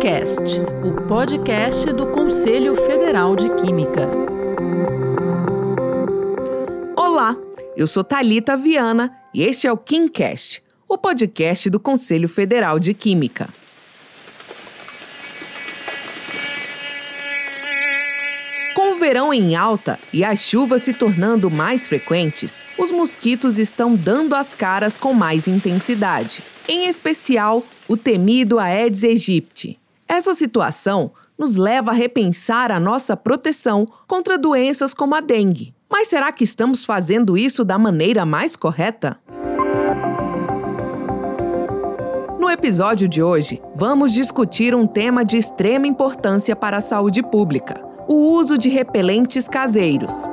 KimCast, o podcast do Conselho Federal de Química. Olá, eu sou Talita Viana e este é o KimCast, o podcast do Conselho Federal de Química. Com o verão em alta e as chuvas se tornando mais frequentes, os mosquitos estão dando as caras com mais intensidade, em especial o temido Aedes aegypti. Essa situação nos leva a repensar a nossa proteção contra doenças como a dengue. Mas será que estamos fazendo isso da maneira mais correta? No episódio de hoje, vamos discutir um tema de extrema importância para a saúde pública: o uso de repelentes caseiros.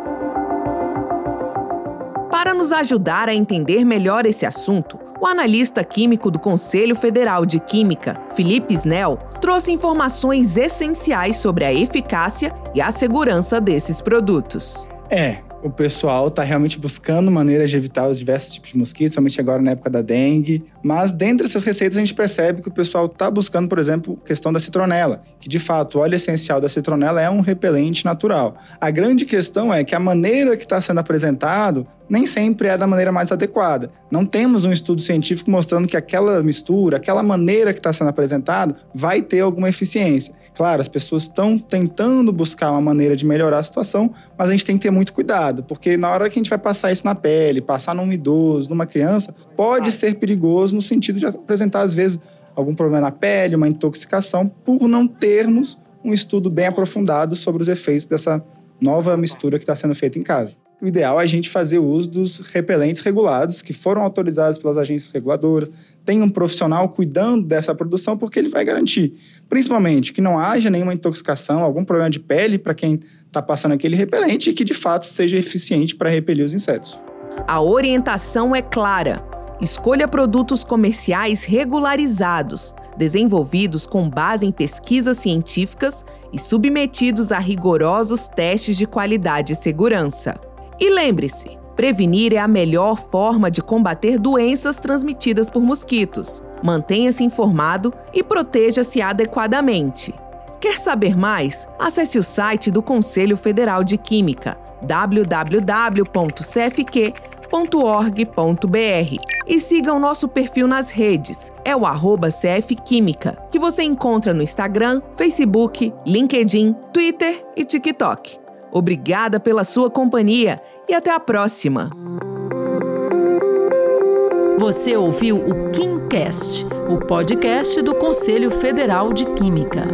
Para nos ajudar a entender melhor esse assunto, o analista químico do Conselho Federal de Química, Felipe Snell, trouxe informações essenciais sobre a eficácia e a segurança desses produtos. É, o pessoal está realmente buscando maneiras de evitar os diversos tipos de mosquitos, somente agora na época da dengue. Mas dentre essas receitas a gente percebe que o pessoal está buscando, por exemplo, a questão da citronela, que de fato o óleo essencial da citronela é um repelente natural. A grande questão é que a maneira que está sendo apresentado nem sempre é da maneira mais adequada. Não temos um estudo científico mostrando que aquela mistura, aquela maneira que está sendo apresentado, vai ter alguma eficiência. Claro, as pessoas estão tentando buscar uma maneira de melhorar a situação, mas a gente tem que ter muito cuidado, porque na hora que a gente vai passar isso na pele, passar num idoso, numa criança, pode ser perigoso no sentido de apresentar, às vezes, algum problema na pele, uma intoxicação, por não termos um estudo bem aprofundado sobre os efeitos dessa nova mistura que está sendo feita em casa o ideal é a gente fazer uso dos repelentes regulados, que foram autorizados pelas agências reguladoras. Tem um profissional cuidando dessa produção, porque ele vai garantir, principalmente, que não haja nenhuma intoxicação, algum problema de pele para quem está passando aquele repelente e que, de fato, seja eficiente para repelir os insetos. A orientação é clara. Escolha produtos comerciais regularizados, desenvolvidos com base em pesquisas científicas e submetidos a rigorosos testes de qualidade e segurança. E lembre-se, prevenir é a melhor forma de combater doenças transmitidas por mosquitos. Mantenha-se informado e proteja-se adequadamente. Quer saber mais? Acesse o site do Conselho Federal de Química www.cfq.org.br e siga o nosso perfil nas redes, é o arroba CFQuímica, que você encontra no Instagram, Facebook, LinkedIn, Twitter e TikTok. Obrigada pela sua companhia e até a próxima. Você ouviu o KimCast, o podcast do Conselho Federal de Química.